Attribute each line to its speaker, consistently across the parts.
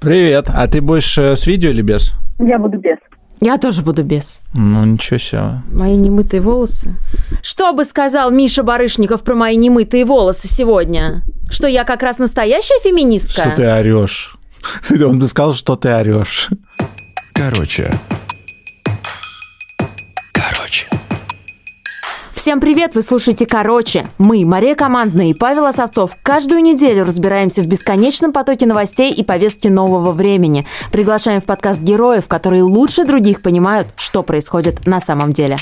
Speaker 1: Привет. А ты будешь э, с видео или без?
Speaker 2: Я буду без.
Speaker 3: Я тоже буду без.
Speaker 1: Ну, ничего себе.
Speaker 3: Мои немытые волосы. Что бы сказал Миша Барышников про мои немытые волосы сегодня? Что я как раз настоящая феминистка?
Speaker 1: Что ты орешь? Он бы сказал, что ты орешь.
Speaker 4: Короче. Короче.
Speaker 3: Всем привет! Вы слушаете «Короче». Мы, Мария Командная и Павел Осовцов, каждую неделю разбираемся в бесконечном потоке новостей и повестки нового времени. Приглашаем в подкаст героев, которые лучше других понимают, что происходит на самом деле.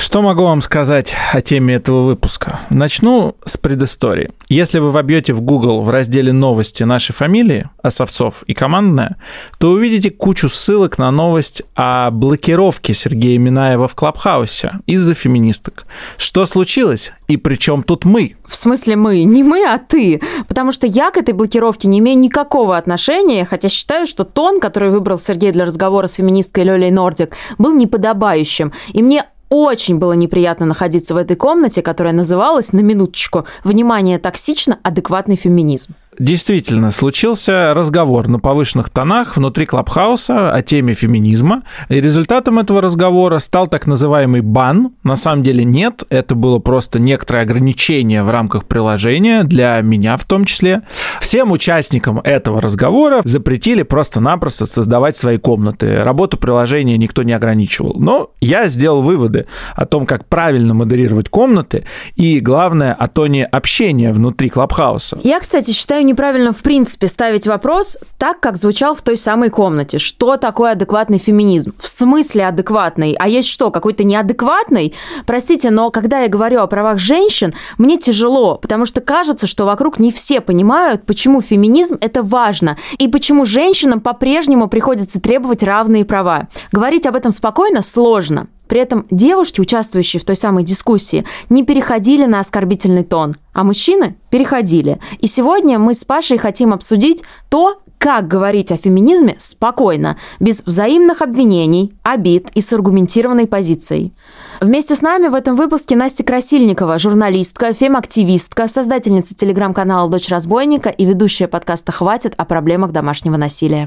Speaker 1: Что могу вам сказать о теме этого выпуска? Начну с предыстории. Если вы вобьете в Google в разделе «Новости» нашей фамилии, Осовцов и командная, то увидите кучу ссылок на новость о блокировке Сергея Минаева в Клабхаусе из-за феминисток. Что случилось? И при чем тут мы?
Speaker 3: В смысле мы? Не мы, а ты. Потому что я к этой блокировке не имею никакого отношения, хотя считаю, что тон, который выбрал Сергей для разговора с феминисткой Лёлей Нордик, был неподобающим. И мне очень было неприятно находиться в этой комнате, которая называлась, на минуточку, «Внимание, токсично, адекватный феминизм».
Speaker 1: Действительно, случился разговор на повышенных тонах внутри Клабхауса о теме феминизма. И результатом этого разговора стал так называемый бан. На самом деле нет, это было просто некоторое ограничение в рамках приложения, для меня в том числе. Всем участникам этого разговора запретили просто-напросто создавать свои комнаты. Работу приложения никто не ограничивал. Но я сделал выводы о том, как правильно модерировать комнаты и, главное, о тоне общения внутри Клабхауса.
Speaker 3: Я, кстати, считаю неправильно в принципе ставить вопрос так, как звучал в той самой комнате. Что такое адекватный феминизм? В смысле адекватный? А есть что, какой-то неадекватный? Простите, но когда я говорю о правах женщин, мне тяжело, потому что кажется, что вокруг не все понимают, почему феминизм – это важно, и почему женщинам по-прежнему приходится требовать равные права. Говорить об этом спокойно сложно. При этом девушки, участвующие в той самой дискуссии, не переходили на оскорбительный тон, а мужчины переходили. И сегодня мы с Пашей хотим обсудить то, как говорить о феминизме спокойно, без взаимных обвинений, обид и с аргументированной позицией. Вместе с нами в этом выпуске Настя Красильникова, журналистка, фем-активистка, создательница телеграм-канала «Дочь разбойника» и ведущая подкаста «Хватит» о проблемах домашнего насилия.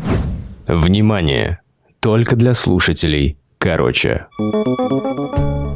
Speaker 4: Внимание! Только для слушателей короче.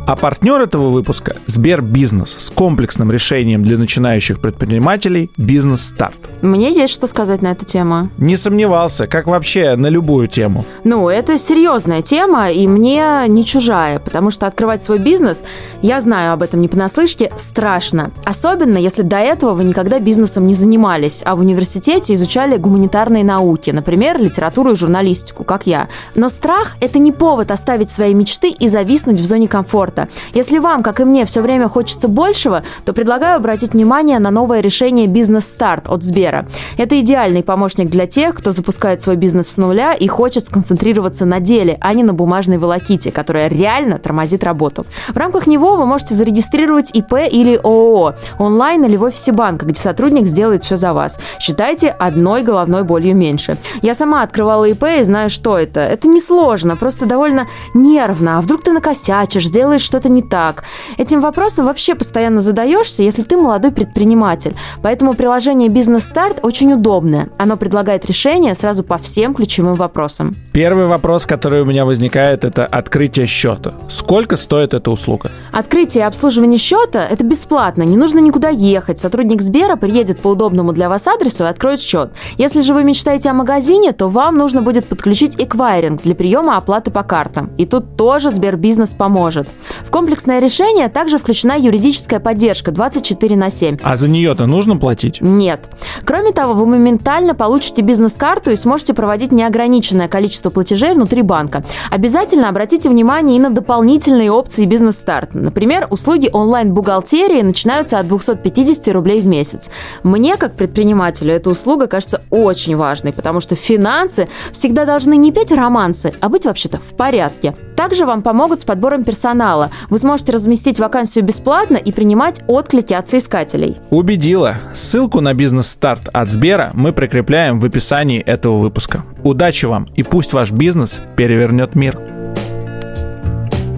Speaker 1: А партнер этого выпуска – Сбербизнес с комплексным решением для начинающих предпринимателей «Бизнес Старт».
Speaker 3: Мне есть что сказать на эту тему.
Speaker 1: Не сомневался, как вообще на любую тему.
Speaker 3: Ну, это серьезная тема, и мне не чужая, потому что открывать свой бизнес, я знаю об этом не понаслышке, страшно. Особенно, если до этого вы никогда бизнесом не занимались, а в университете изучали гуманитарные науки, например, литературу и журналистику, как я. Но страх – это не повод оставить свои мечты и зависнуть в зоне комфорта. Если вам, как и мне, все время хочется большего, то предлагаю обратить внимание на новое решение «Бизнес-старт» от Сбера. Это идеальный помощник для тех, кто запускает свой бизнес с нуля и хочет сконцентрироваться на деле, а не на бумажной волоките, которая реально тормозит работу. В рамках него вы можете зарегистрировать ИП или ООО онлайн или в офисе банка, где сотрудник сделает все за вас. Считайте одной головной болью меньше. Я сама открывала ИП и знаю, что это. Это несложно, просто довольно нервно. А вдруг ты накосячишь, сделаешь что-то не так. Этим вопросом вообще постоянно задаешься, если ты молодой предприниматель. Поэтому приложение «Бизнес Старт» очень удобное. Оно предлагает решение сразу по всем ключевым вопросам.
Speaker 1: Первый вопрос, который у меня возникает, это открытие счета. Сколько стоит эта услуга?
Speaker 3: Открытие и обслуживание счета – это бесплатно, не нужно никуда ехать. Сотрудник Сбера приедет по удобному для вас адресу и откроет счет. Если же вы мечтаете о магазине, то вам нужно будет подключить эквайринг для приема оплаты по картам. И тут тоже Сбербизнес поможет. В комплексное решение также включена юридическая поддержка 24 на 7.
Speaker 1: А за нее-то нужно платить?
Speaker 3: Нет. Кроме того, вы моментально получите бизнес-карту и сможете проводить неограниченное количество платежей внутри банка. Обязательно обратите внимание и на дополнительные опции бизнес-старт. Например, услуги онлайн-бухгалтерии начинаются от 250 рублей в месяц. Мне, как предпринимателю, эта услуга кажется очень важной, потому что финансы всегда должны не петь романсы, а быть вообще-то в порядке. Также вам помогут с подбором персонала. Вы сможете разместить вакансию бесплатно и принимать отклики от соискателей.
Speaker 1: Убедила. Ссылку на бизнес-старт от Сбера мы прикрепляем в описании этого выпуска. Удачи вам и пусть ваш бизнес перевернет мир.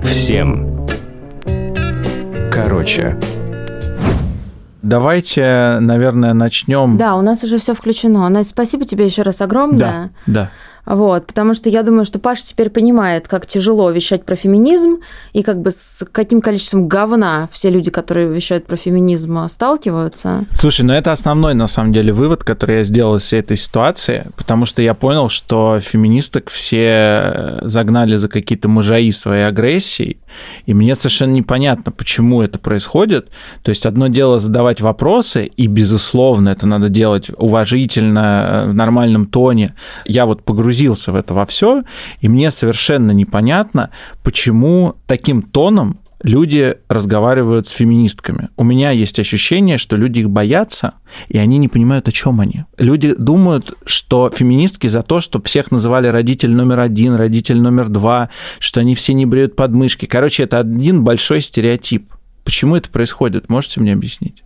Speaker 4: Всем. Короче.
Speaker 1: Давайте, наверное, начнем.
Speaker 3: Да, у нас уже все включено. Настя, спасибо тебе еще раз огромное.
Speaker 1: Да, да.
Speaker 3: Вот, потому что я думаю, что Паша теперь понимает, как тяжело вещать про феминизм и как бы с каким количеством говна все люди, которые вещают про феминизм, сталкиваются.
Speaker 1: Слушай, ну это основной, на самом деле, вывод, который я сделал из всей этой ситуации, потому что я понял, что феминисток все загнали за какие-то мужаи своей агрессией, и мне совершенно непонятно, почему это происходит. То есть одно дело задавать вопросы, и, безусловно, это надо делать уважительно, в нормальном тоне. Я вот погрузился в это во все, и мне совершенно непонятно, почему таким тоном люди разговаривают с феминистками. У меня есть ощущение, что люди их боятся, и они не понимают, о чем они. Люди думают, что феминистки за то, что всех называли родитель номер один, родитель номер два, что они все не бреют подмышки. Короче, это один большой стереотип. Почему это происходит? Можете мне объяснить?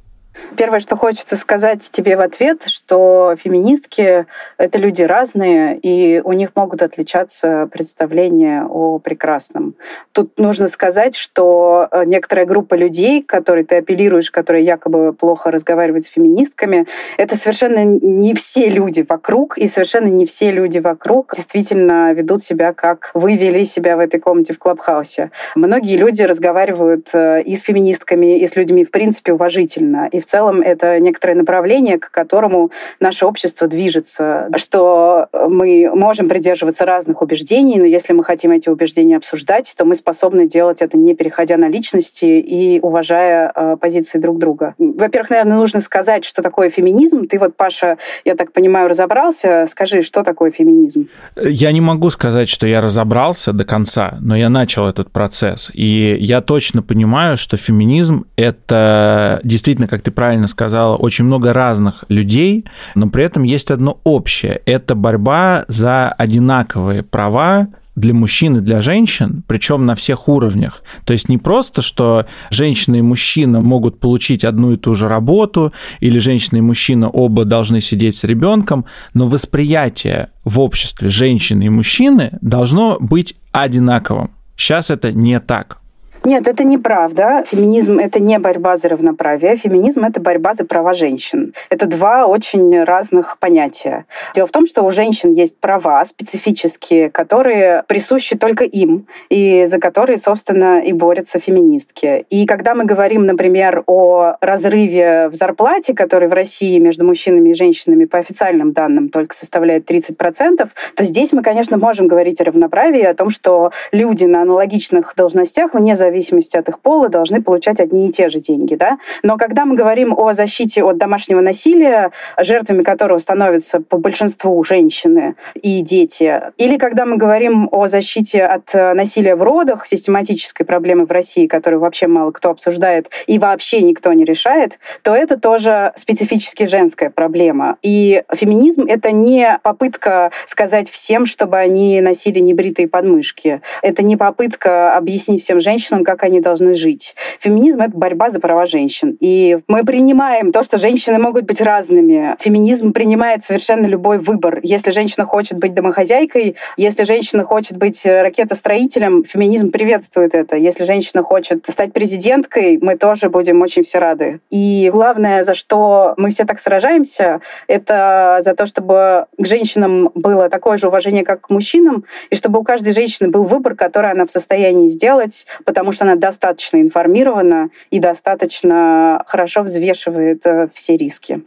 Speaker 2: Первое, что хочется сказать тебе в ответ, что феминистки — это люди разные, и у них могут отличаться представления о прекрасном. Тут нужно сказать, что э, некоторая группа людей, которой ты апеллируешь, которые якобы плохо разговаривают с феминистками, это совершенно не все люди вокруг, и совершенно не все люди вокруг действительно ведут себя, как вы вели себя в этой комнате в Клабхаусе. Многие люди разговаривают э, и с феминистками, и с людьми, в принципе, уважительно. И в целом это некоторое направление, к которому наше общество движется, что мы можем придерживаться разных убеждений, но если мы хотим эти убеждения обсуждать, то мы способны делать это не переходя на личности и уважая э, позиции друг друга. Во-первых, наверное, нужно сказать, что такое феминизм. Ты вот, Паша, я так понимаю, разобрался. Скажи, что такое феминизм?
Speaker 1: Я не могу сказать, что я разобрался до конца, но я начал этот процесс. И я точно понимаю, что феминизм — это действительно, как ты правильно сказала, очень много разных людей, но при этом есть одно общее. Это борьба за одинаковые права для мужчин и для женщин, причем на всех уровнях. То есть не просто, что женщина и мужчина могут получить одну и ту же работу, или женщина и мужчина оба должны сидеть с ребенком, но восприятие в обществе женщины и мужчины должно быть одинаковым. Сейчас это не так.
Speaker 2: Нет, это неправда. Феминизм — это не борьба за равноправие. Феминизм — это борьба за права женщин. Это два очень разных понятия. Дело в том, что у женщин есть права специфические, которые присущи только им, и за которые, собственно, и борются феминистки. И когда мы говорим, например, о разрыве в зарплате, который в России между мужчинами и женщинами по официальным данным только составляет 30%, то здесь мы, конечно, можем говорить о равноправии, о том, что люди на аналогичных должностях, вне зависимости зависимости от их пола, должны получать одни и те же деньги. Да? Но когда мы говорим о защите от домашнего насилия, жертвами которого становятся по большинству женщины и дети, или когда мы говорим о защите от э, насилия в родах, систематической проблемы в России, которую вообще мало кто обсуждает и вообще никто не решает, то это тоже специфически женская проблема. И феминизм — это не попытка сказать всем, чтобы они носили небритые подмышки. Это не попытка объяснить всем женщинам, как они должны жить. Феминизм — это борьба за права женщин. И мы принимаем то, что женщины могут быть разными. Феминизм принимает совершенно любой выбор. Если женщина хочет быть домохозяйкой, если женщина хочет быть ракетостроителем, феминизм приветствует это. Если женщина хочет стать президенткой, мы тоже будем очень все рады. И главное, за что мы все так сражаемся, это за то, чтобы к женщинам было такое же уважение, как к мужчинам, и чтобы у каждой женщины был выбор, который она в состоянии сделать, потому что она достаточно информирована и достаточно хорошо взвешивает э, все риски.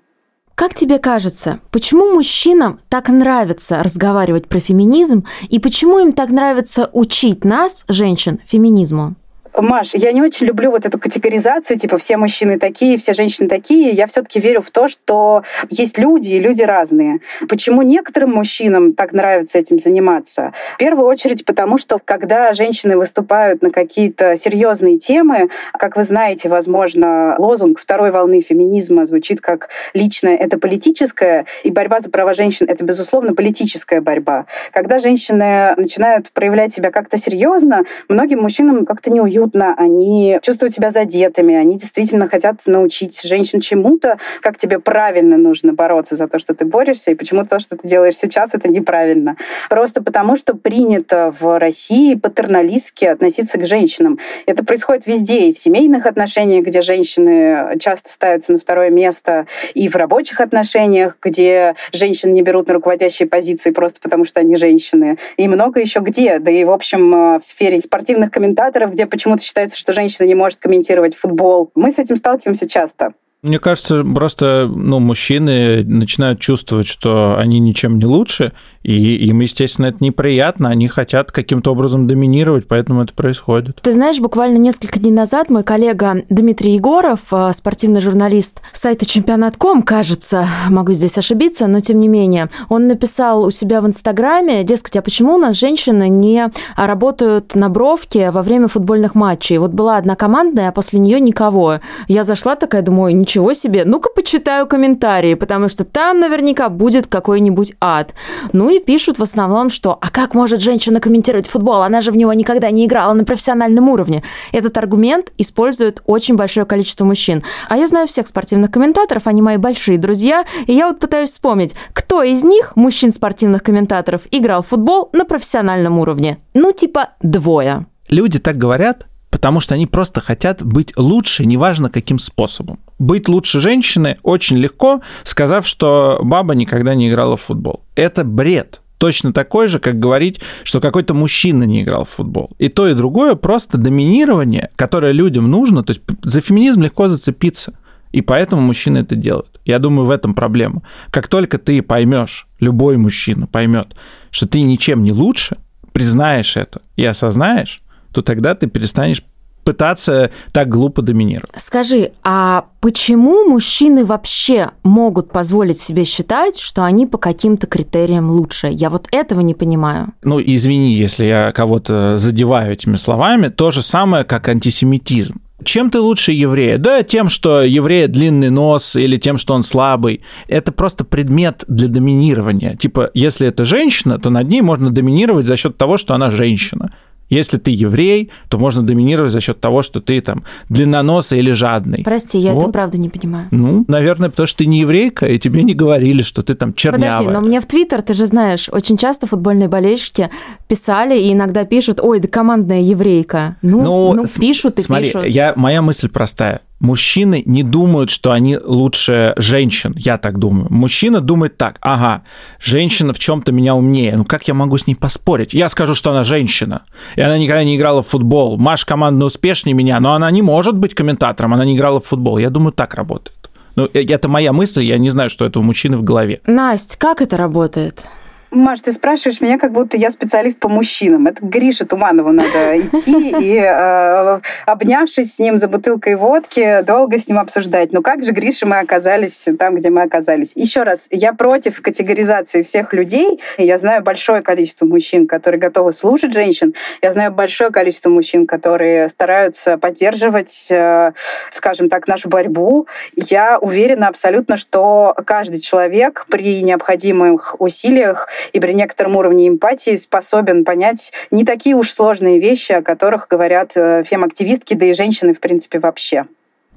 Speaker 3: Как тебе кажется, почему мужчинам так нравится разговаривать про феминизм и почему им так нравится учить нас, женщин, феминизму?
Speaker 2: Маш, я не очень люблю вот эту категоризацию, типа все мужчины такие, все женщины такие. Я все-таки верю в то, что есть люди, и люди разные. Почему некоторым мужчинам так нравится этим заниматься? В первую очередь потому, что когда женщины выступают на какие-то серьезные темы, как вы знаете, возможно, лозунг второй волны феминизма звучит как «личное — это политическое», и борьба за права женщин — это, безусловно, политическая борьба. Когда женщины начинают проявлять себя как-то серьезно, многим мужчинам как-то неуютно уютно, они чувствуют себя задетыми, они действительно хотят научить женщин чему-то, как тебе правильно нужно бороться за то, что ты борешься, и почему то, что ты делаешь сейчас, это неправильно. Просто потому, что принято в России патерналистски относиться к женщинам. Это происходит везде, и в семейных отношениях, где женщины часто ставятся на второе место, и в рабочих отношениях, где женщин не берут на руководящие позиции просто потому, что они женщины. И много еще где. Да и, в общем, э, в сфере спортивных комментаторов, где почему-то считается, что женщина не может комментировать футбол. Мы с этим сталкиваемся часто.
Speaker 1: Мне кажется, просто ну, мужчины начинают чувствовать, что они ничем не лучше, и им, естественно, это неприятно, они хотят каким-то образом доминировать, поэтому это происходит.
Speaker 3: Ты знаешь, буквально несколько дней назад мой коллега Дмитрий Егоров, э, спортивный журналист сайта чемпионат.ком, кажется, могу здесь ошибиться, но тем не менее, он написал у себя в Инстаграме, дескать, а почему у нас женщины не работают на бровке во время футбольных матчей? Вот была одна командная, а после нее никого. Я зашла такая, думаю, ничего себе, ну-ка почитаю комментарии, потому что там наверняка будет какой-нибудь ад. Ну и пишут в основном, что «а как может женщина комментировать футбол? Она же в него никогда не играла на профессиональном уровне». Этот аргумент использует очень большое количество мужчин. А я знаю всех спортивных комментаторов, они мои большие друзья, и я вот пытаюсь вспомнить, кто из них, мужчин спортивных комментаторов, играл в футбол на профессиональном уровне. Ну, типа двое.
Speaker 1: Люди так говорят, потому что они просто хотят быть лучше, неважно каким способом. Быть лучше женщины очень легко, сказав, что баба никогда не играла в футбол. Это бред. Точно такой же, как говорить, что какой-то мужчина не играл в футбол. И то, и другое просто доминирование, которое людям нужно. То есть за феминизм легко зацепиться. И поэтому мужчины это делают. Я думаю, в этом проблема. Как только ты поймешь, любой мужчина поймет, что ты ничем не лучше, признаешь это и осознаешь, то тогда ты перестанешь пытаться так глупо доминировать.
Speaker 3: Скажи, а почему мужчины вообще могут позволить себе считать, что они по каким-то критериям лучше? Я вот этого не понимаю.
Speaker 1: Ну, извини, если я кого-то задеваю этими словами, то же самое, как антисемитизм. Чем ты лучше еврея? Да, тем, что еврея длинный нос или тем, что он слабый. Это просто предмет для доминирования. Типа, если это женщина, то над ней можно доминировать за счет того, что она женщина. Если ты еврей, то можно доминировать за счет того, что ты там длинноносый или жадный.
Speaker 3: Прости, я вот. это правда не понимаю.
Speaker 1: Ну, наверное, потому что ты не еврейка, и тебе не говорили, что ты там чернявая.
Speaker 3: Подожди, но мне в Твиттер, ты же знаешь, очень часто футбольные болельщики писали и иногда пишут, ой, да командная еврейка. Ну, ну, ну пишут и
Speaker 1: смотри,
Speaker 3: пишут.
Speaker 1: Я, моя мысль простая мужчины не думают, что они лучше женщин, я так думаю. Мужчина думает так, ага, женщина в чем-то меня умнее, ну как я могу с ней поспорить? Я скажу, что она женщина, и она никогда не играла в футбол. Маш командно успешнее меня, но она не может быть комментатором, она не играла в футбол. Я думаю, так работает. Ну, э, это моя мысль, я не знаю, что это у мужчины в голове.
Speaker 3: Настя, как это работает?
Speaker 2: Маш, ты спрашиваешь меня, как будто я специалист по мужчинам. Это к Грише Туманову надо идти и, э, обнявшись с ним за бутылкой водки, долго с ним обсуждать. Ну как же, Гриша, мы оказались там, где мы оказались? Еще раз, я против категоризации всех людей. Я знаю большое количество мужчин, которые готовы слушать женщин. Я знаю большое количество мужчин, которые стараются поддерживать, э, скажем так, нашу борьбу. Я уверена абсолютно, что каждый человек при необходимых усилиях и при некотором уровне эмпатии способен понять не такие уж сложные вещи, о которых говорят э, фем-активистки, да и женщины, в принципе, вообще.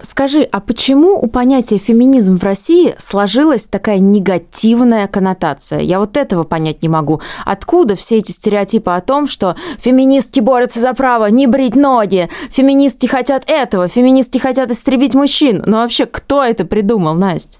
Speaker 3: Скажи, а почему у понятия феминизм в России сложилась такая негативная коннотация? Я вот этого понять не могу. Откуда все эти стереотипы о том, что феминистки борются за право не брить ноги, феминистки хотят этого, феминистки хотят истребить мужчин? Ну вообще, кто это придумал, Настя?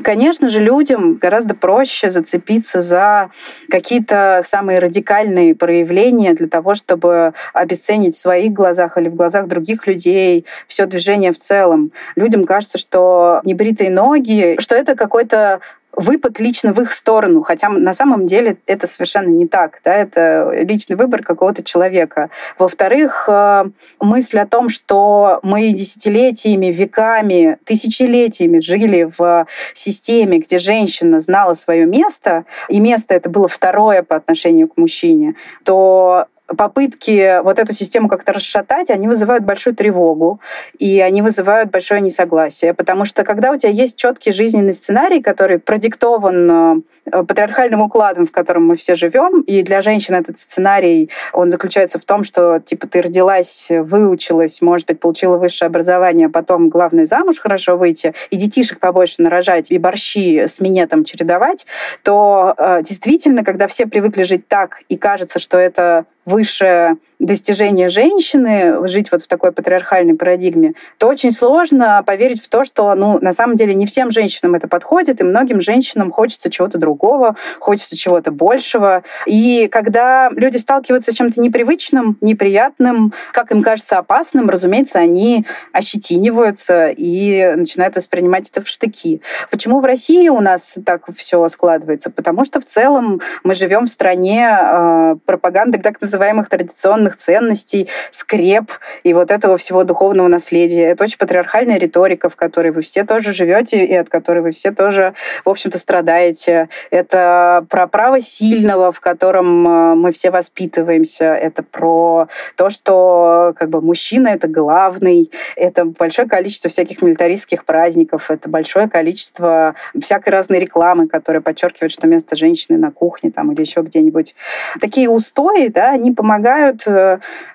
Speaker 2: Конечно же, людям гораздо проще зацепиться за какие-то самые радикальные проявления для того, чтобы обесценить в своих глазах или в глазах других людей все движение в целом. Людям кажется, что небритые ноги, что это какой-то выпад лично в их сторону, хотя на самом деле это совершенно не так, да, это личный выбор какого-то человека. Во-вторых, э, мысль о том, что мы десятилетиями, веками, тысячелетиями жили в системе, где женщина знала свое место, и место это было второе по отношению к мужчине, то попытки вот эту систему как-то расшатать, они вызывают большую тревогу, и они вызывают большое несогласие, потому что когда у тебя есть четкий жизненный сценарий, который продиктован э, патриархальным укладом, в котором мы все живем, и для женщин этот сценарий, он заключается в том, что типа ты родилась, выучилась, может быть, получила высшее образование, а потом главное замуж хорошо выйти, и детишек побольше нарожать, и борщи с минетом чередовать, то э, действительно, когда все привыкли жить так, и кажется, что это высшее достижение женщины, жить вот в такой патриархальной парадигме, то очень сложно поверить в то, что ну, на самом деле не всем женщинам это подходит, и многим женщинам хочется чего-то другого, хочется чего-то большего. И когда люди сталкиваются с чем-то непривычным, неприятным, как им кажется опасным, разумеется, они ощетиниваются и начинают воспринимать это в штыки. Почему в России у нас так все складывается? Потому что в целом мы живем в стране э, пропаганды так называемых традиционных ценностей, скреп и вот этого всего духовного наследия. Это очень патриархальная риторика, в которой вы все тоже живете и от которой вы все тоже, в общем-то, страдаете. Это про право сильного, в котором э, мы все воспитываемся. Это про то, что как бы мужчина — это главный. Это большое количество всяких милитаристских праздников. Это большое количество всякой разной рекламы, которая подчеркивает, что место женщины на кухне там, или еще где-нибудь. Такие устои, да, они помогают, э,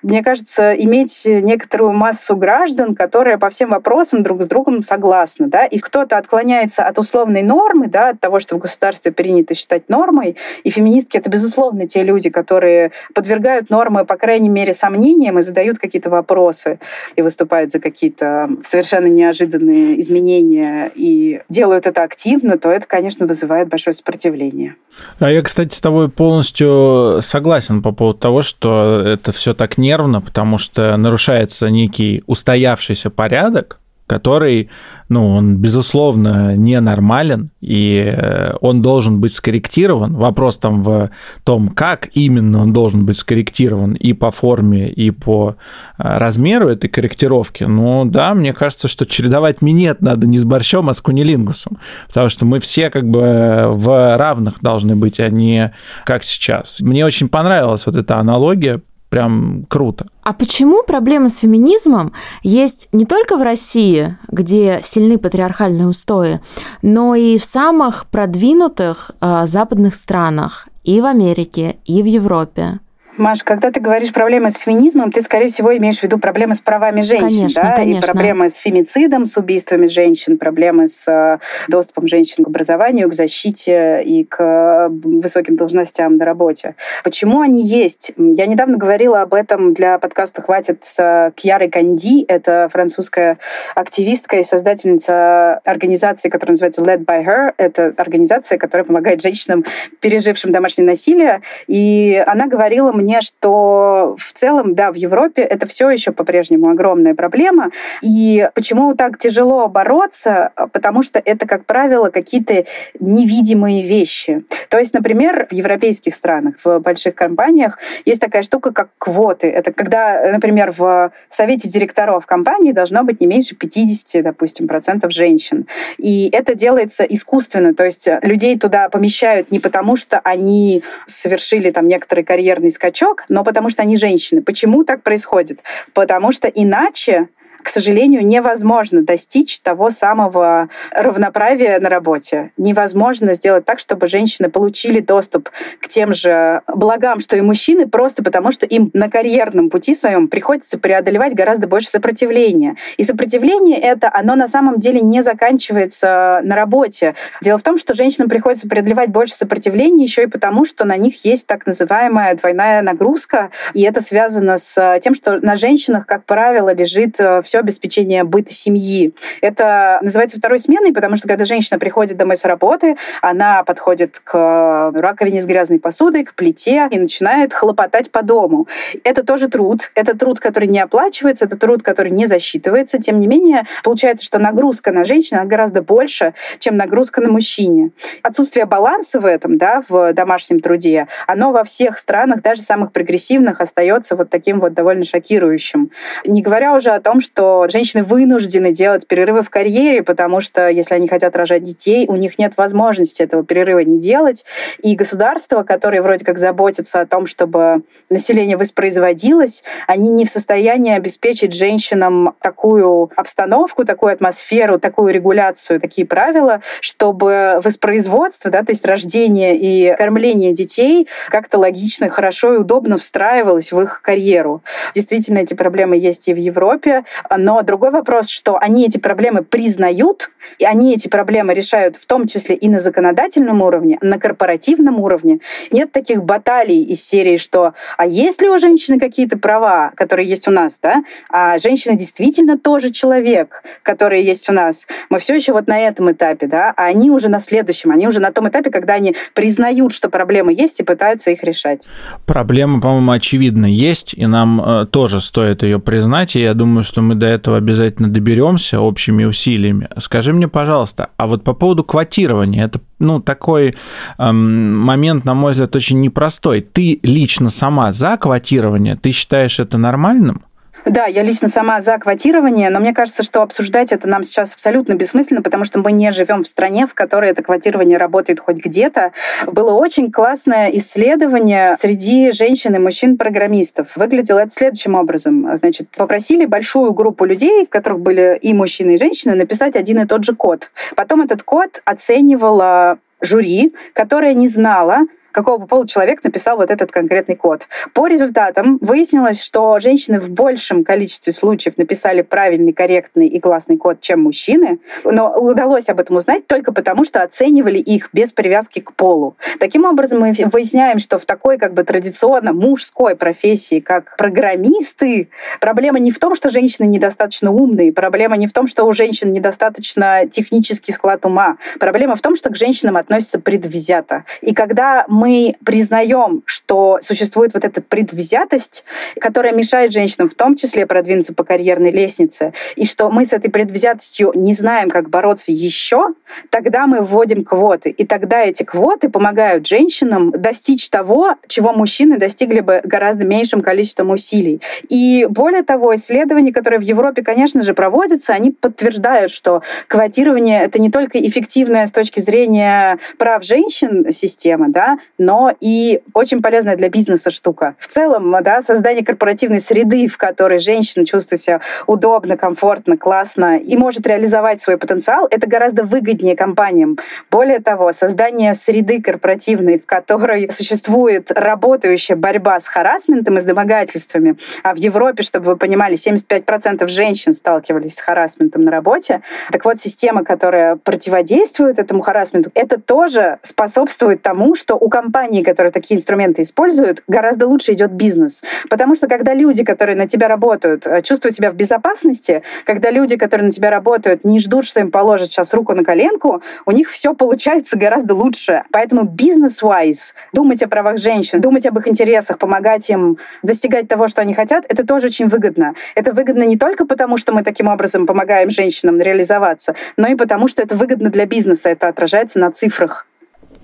Speaker 2: мне кажется, иметь некоторую массу граждан, которые по всем вопросам друг с другом согласны. Да? И кто-то отклоняется от условной нормы, да, от того, что в государстве принято считать нормой. И феминистки — это, безусловно, те люди, которые подвергают нормы, по крайней мере, сомнениям и задают какие-то вопросы и выступают за какие-то совершенно неожиданные изменения и делают это активно, то это, конечно, вызывает большое сопротивление.
Speaker 1: А я, кстати, с тобой полностью согласен по поводу того, что это все так нервно, потому что нарушается некий устоявшийся порядок, который, ну, он, безусловно, ненормален, и э, он должен быть скорректирован. Вопрос там в том, как именно он должен быть скорректирован и по форме, и по э, размеру этой корректировки. Ну, да, мне кажется, что чередовать минет надо не с борщом, а с кунилингусом, потому что мы все как бы в равных должны быть, а не как сейчас. Мне очень понравилась вот эта аналогия, прям круто.
Speaker 3: А почему проблема с феминизмом есть не только в России, где сильны патриархальные устои, но и в самых продвинутых э, западных странах, и в Америке, и в Европе?
Speaker 2: Маш, когда ты говоришь проблемы с феминизмом, ты, скорее всего, имеешь в виду проблемы с правами женщин,
Speaker 3: конечно,
Speaker 2: да?
Speaker 3: Конечно.
Speaker 2: И проблемы с фемицидом, с убийствами женщин, проблемы с э, доступом женщин к образованию, к защите и к высоким должностям на работе. Почему они есть? Я недавно говорила об этом для подкаста «Хватит» с Кьярой Канди. Это французская активистка и создательница организации, которая называется Led by Her. Это организация, которая помогает женщинам, пережившим домашнее насилие. И она говорила мне мне, что в целом, да, в Европе это все еще по-прежнему огромная проблема. И почему так тяжело бороться? Потому что это, как правило, какие-то невидимые вещи. То есть, например, в европейских странах, в больших компаниях есть такая штука, как квоты. Это когда, например, в совете директоров компании должно быть не меньше 50, допустим, процентов женщин. И это делается искусственно. То есть людей туда помещают не потому, что они совершили там некоторый карьерный скачок, скачок, но потому что они женщины. Почему так происходит? Потому что иначе к сожалению, невозможно достичь того самого равноправия на работе. Невозможно сделать так, чтобы женщины получили доступ к тем же благам, что и мужчины, просто потому что им на карьерном пути своем приходится преодолевать гораздо больше сопротивления. И сопротивление это, оно на самом деле не заканчивается на работе. Дело в том, что женщинам приходится преодолевать больше сопротивления еще и потому, что на них есть так называемая двойная нагрузка, и это связано с тем, что на женщинах, как правило, лежит э, все обеспечение быта семьи. Это называется второй сменой, потому что когда женщина приходит домой с работы, она подходит к раковине с грязной посудой, к плите и начинает хлопотать по дому. Это тоже труд. Это труд, который не оплачивается, это труд, который не засчитывается. Тем не менее, получается, что нагрузка на женщину гораздо больше, чем нагрузка на мужчине. Отсутствие баланса в этом, да, в домашнем труде, оно во всех странах, даже самых прогрессивных, остается вот таким вот довольно шокирующим. Не говоря уже о том, что что женщины вынуждены делать перерывы в карьере, потому что если они хотят рожать детей, у них нет возможности этого перерыва не делать. И государство, которое вроде как заботится о том, чтобы население воспроизводилось, они не в состоянии обеспечить женщинам такую обстановку, такую атмосферу, такую регуляцию, такие правила, чтобы воспроизводство, да, то есть рождение и кормление детей как-то логично, хорошо и удобно встраивалось в их карьеру. Действительно, эти проблемы есть и в Европе, но другой вопрос, что они эти проблемы признают, и они эти проблемы решают в том числе и на законодательном уровне, на корпоративном уровне. Нет таких баталий из серии, что а есть ли у женщины какие-то права, которые есть у нас, да? А женщина действительно тоже человек, который есть у нас. Мы все еще вот на этом этапе, да, а они уже на следующем, они уже на том этапе, когда они признают, что проблемы есть и пытаются их решать.
Speaker 1: Проблема, по-моему, очевидно есть, и нам э, тоже стоит ее признать, и я думаю, что мы до этого обязательно доберемся общими усилиями. Скажи мне, пожалуйста, а вот по поводу квотирования, это ну, такой эм, момент, на мой взгляд, очень непростой. Ты лично сама за квотирование? Ты считаешь это нормальным?
Speaker 2: Да, я лично сама за квотирование, но мне кажется, что обсуждать это нам сейчас абсолютно бессмысленно, потому что мы не живем в стране, в которой это квотирование работает хоть где-то. Было очень классное исследование среди женщин и мужчин-программистов. Выглядело это следующим образом. Значит, попросили большую группу людей, в которых были и мужчины, и женщины, написать один и тот же код. Потом этот код оценивала жюри, которое не знала, какого пола человек написал вот этот конкретный код. По результатам выяснилось, что женщины в большем количестве случаев написали правильный, корректный и классный код, чем мужчины, но удалось об этом узнать только потому, что оценивали их без привязки к полу. Таким образом, мы выясняем, что в такой как бы традиционно мужской профессии, как программисты, проблема не в том, что женщины недостаточно умные, проблема не в том, что у женщин недостаточно технический склад ума, проблема в том, что к женщинам относятся предвзято. И когда мы признаем, что существует вот эта предвзятость, которая мешает женщинам в том числе продвинуться по карьерной лестнице, и что мы с этой предвзятостью не знаем, как бороться еще, тогда мы вводим квоты. И тогда эти квоты помогают женщинам достичь того, чего мужчины достигли бы гораздо меньшим количеством усилий. И более того, исследования, которые в Европе, конечно же, проводятся, они подтверждают, что квотирование — это не только эффективная с точки зрения прав женщин система, да, но и очень полезная для бизнеса штука. В целом, да, создание корпоративной среды, в которой женщина чувствует себя удобно, комфортно, классно и может реализовать свой потенциал, это гораздо выгоднее компаниям. Более того, создание среды корпоративной, в которой существует работающая борьба с харасментом и с домогательствами, а в Европе, чтобы вы понимали, 75% женщин сталкивались с харасментом на работе. Так вот, система, которая противодействует этому харасменту, это тоже способствует тому, что у компании, которые такие инструменты используют, гораздо лучше идет бизнес. Потому что когда люди, которые на тебя работают, э, чувствуют себя в безопасности, когда люди, которые на тебя работают, не ждут, что им положат сейчас руку на коленку, у них все получается гораздо лучше. Поэтому бизнес-wise думать о правах женщин, думать об их интересах, помогать им достигать того, что они хотят, это тоже очень выгодно. Это выгодно не только потому, что мы таким образом помогаем женщинам реализоваться, но и потому, что это выгодно для бизнеса, это отражается на цифрах.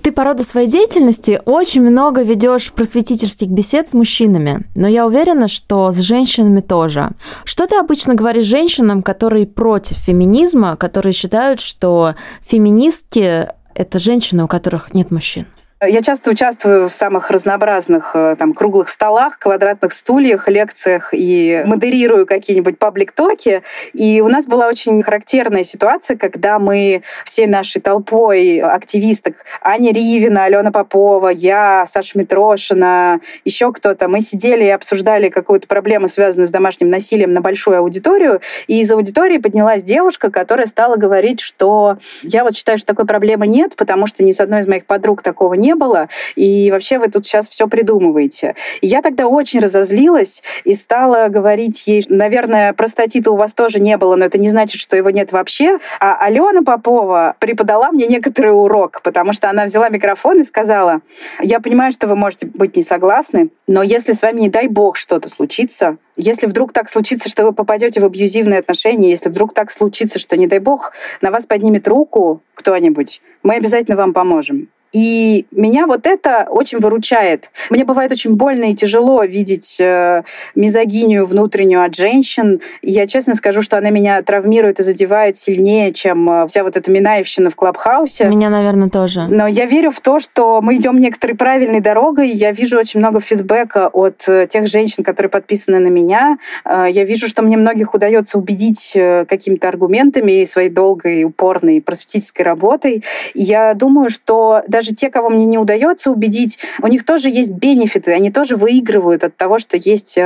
Speaker 3: Ты по роду своей деятельности очень много ведешь просветительских бесед с мужчинами, но я уверена, что с женщинами тоже. Что ты обычно говоришь женщинам, которые против феминизма, которые считают, что феминистки — это женщины, у которых нет мужчин?
Speaker 2: Я часто участвую в самых разнообразных э, там, круглых столах, квадратных стульях, лекциях и модерирую какие-нибудь паблик-токи. И у нас была очень характерная ситуация, когда мы всей нашей толпой активисток, Аня Ривина, Алена Попова, я, Саша Митрошина, еще кто-то, мы сидели и обсуждали какую-то проблему, связанную с домашним насилием на большую аудиторию. И из аудитории поднялась девушка, которая стала говорить, что я вот считаю, что такой проблемы нет, потому что ни с одной из моих подруг такого не было, и вообще вы тут сейчас все придумываете. Я тогда очень разозлилась и стала говорить ей, наверное, простатита у вас тоже не было, но это не значит, что его нет вообще. А Алена Попова преподала мне некоторый урок, потому что она взяла микрофон и сказала, я понимаю, что вы можете быть не согласны, но если с вами, не дай бог, что-то случится, если вдруг так случится, что вы попадете в абьюзивные отношения, если вдруг так случится, что, не дай бог, на вас поднимет руку кто-нибудь, мы обязательно вам поможем. И меня вот это очень выручает. Мне бывает очень больно и тяжело видеть э, мизогинию внутреннюю от женщин. Я честно скажу, что она меня травмирует и задевает сильнее, чем э, вся вот эта Минаевщина в Клабхаусе.
Speaker 3: Меня, наверное, тоже.
Speaker 2: Но я верю в то, что мы идем некоторой правильной дорогой. Я вижу очень много фидбэка от э, тех женщин, которые подписаны на меня. Э, я вижу, что мне многих удается убедить какими-то аргументами и своей долгой, упорной просветительской работой. И я думаю, что даже те, кого мне не удается убедить, у них тоже есть бенефиты, они тоже выигрывают от того, что есть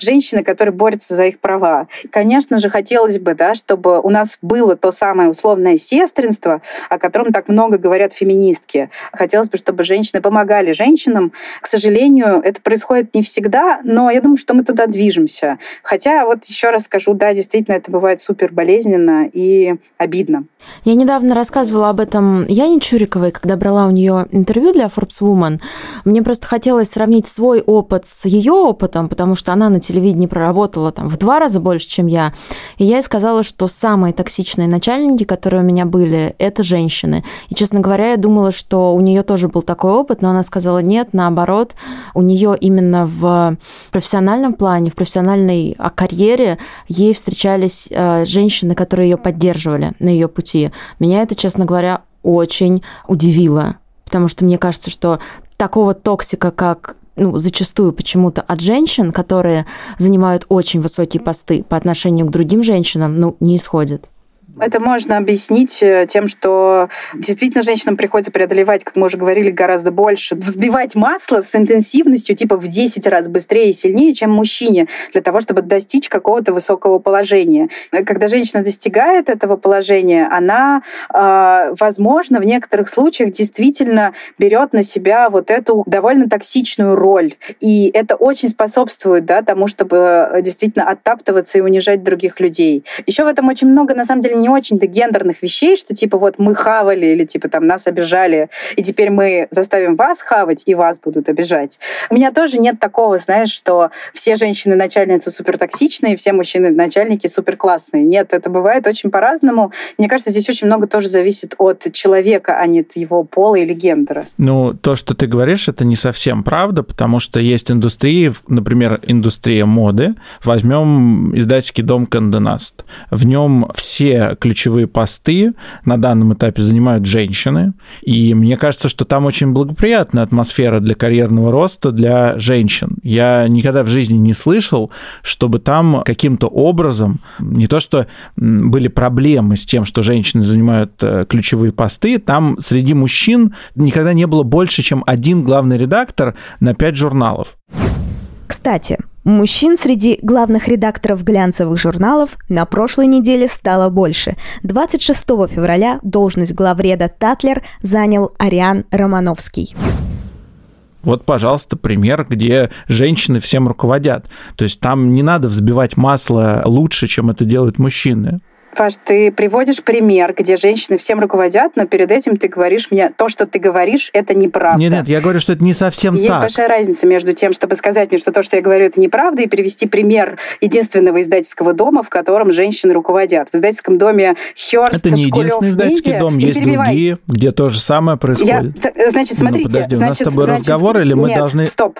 Speaker 2: женщины, которые борются за их права. Конечно же, хотелось бы, да, чтобы у нас было то самое условное сестринство, о котором так много говорят феминистки. Хотелось бы, чтобы женщины помогали женщинам. К сожалению, это происходит не всегда, но я думаю, что мы туда движемся. Хотя, вот еще раз скажу, да, действительно, это бывает супер болезненно и обидно.
Speaker 3: Я недавно рассказывала об этом Яне Чуриковой, когда брала у нее интервью для Forbes Woman. Мне просто хотелось сравнить свой опыт с ее опытом, потому что она на телевидении проработала там в два раза больше, чем я. И я ей сказала, что самые токсичные начальники, которые у меня были, это женщины. И, честно говоря, я думала, что у нее тоже был такой опыт, но она сказала нет, наоборот, у нее именно в профессиональном плане, в профессиональной карьере ей встречались э, женщины, которые ее поддерживали на ее пути. Меня это, честно говоря, очень удивило, потому что мне кажется, что такого токсика, как ну, зачастую почему-то от женщин, которые занимают очень высокие посты по отношению к другим женщинам, ну, не исходит.
Speaker 2: Это можно объяснить э, тем, что действительно женщинам приходится преодолевать, как мы уже говорили, гораздо больше, взбивать масло с интенсивностью типа в 10 раз быстрее и сильнее, чем мужчине, для того, чтобы достичь какого-то высокого положения. Когда женщина достигает этого положения, она, а, возможно, в некоторых случаях действительно берет на себя вот эту довольно токсичную роль. И это очень способствует да, тому, чтобы э, действительно оттаптываться и унижать других людей. Еще в этом очень много, на самом деле, не очень-то гендерных вещей, что типа вот мы хавали или типа там нас обижали, и теперь мы заставим вас хавать, и вас будут обижать. У меня тоже нет такого, знаешь, что все женщины-начальницы супер токсичные, все мужчины-начальники супер классные. Нет, это бывает очень по-разному. Мне кажется, здесь очень много тоже зависит от человека, а не от его пола или гендера.
Speaker 1: Ну, то, что ты говоришь, это не совсем правда, потому что есть индустрии, например, индустрия моды. Возьмем издательский дом Канденаст. В нем все ключевые посты на данном этапе занимают женщины. И мне кажется, что там очень благоприятная атмосфера для карьерного роста для женщин. Я никогда в жизни не слышал, чтобы там каким-то образом, не то что были проблемы с тем, что женщины занимают э, ключевые посты, там среди мужчин никогда не было больше, чем один главный редактор на пять журналов.
Speaker 5: Кстати, Мужчин среди главных редакторов глянцевых журналов на прошлой неделе стало больше. 26 февраля должность главреда «Татлер» занял Ариан Романовский.
Speaker 1: Вот, пожалуйста, пример, где женщины всем руководят. То есть там не надо взбивать масло лучше, чем это делают мужчины.
Speaker 2: Паш, ты приводишь пример, где женщины всем руководят, но перед этим ты говоришь мне, то, что ты говоришь, это неправда.
Speaker 1: Нет, нет, я говорю, что это не совсем
Speaker 2: и
Speaker 1: так.
Speaker 2: Есть большая разница между тем, чтобы сказать мне, что то, что я говорю, это неправда, и привести пример единственного издательского дома, в котором женщины руководят. В издательском доме Хёрст,
Speaker 1: Это не единственный издательский Медиа. дом, есть другие, где то же самое происходит.
Speaker 2: Я, значит, смотрите.
Speaker 1: Ну, подожди,
Speaker 2: значит,
Speaker 1: у нас с тобой
Speaker 2: значит,
Speaker 1: разговор, или мы
Speaker 2: нет,
Speaker 1: должны...
Speaker 2: стоп.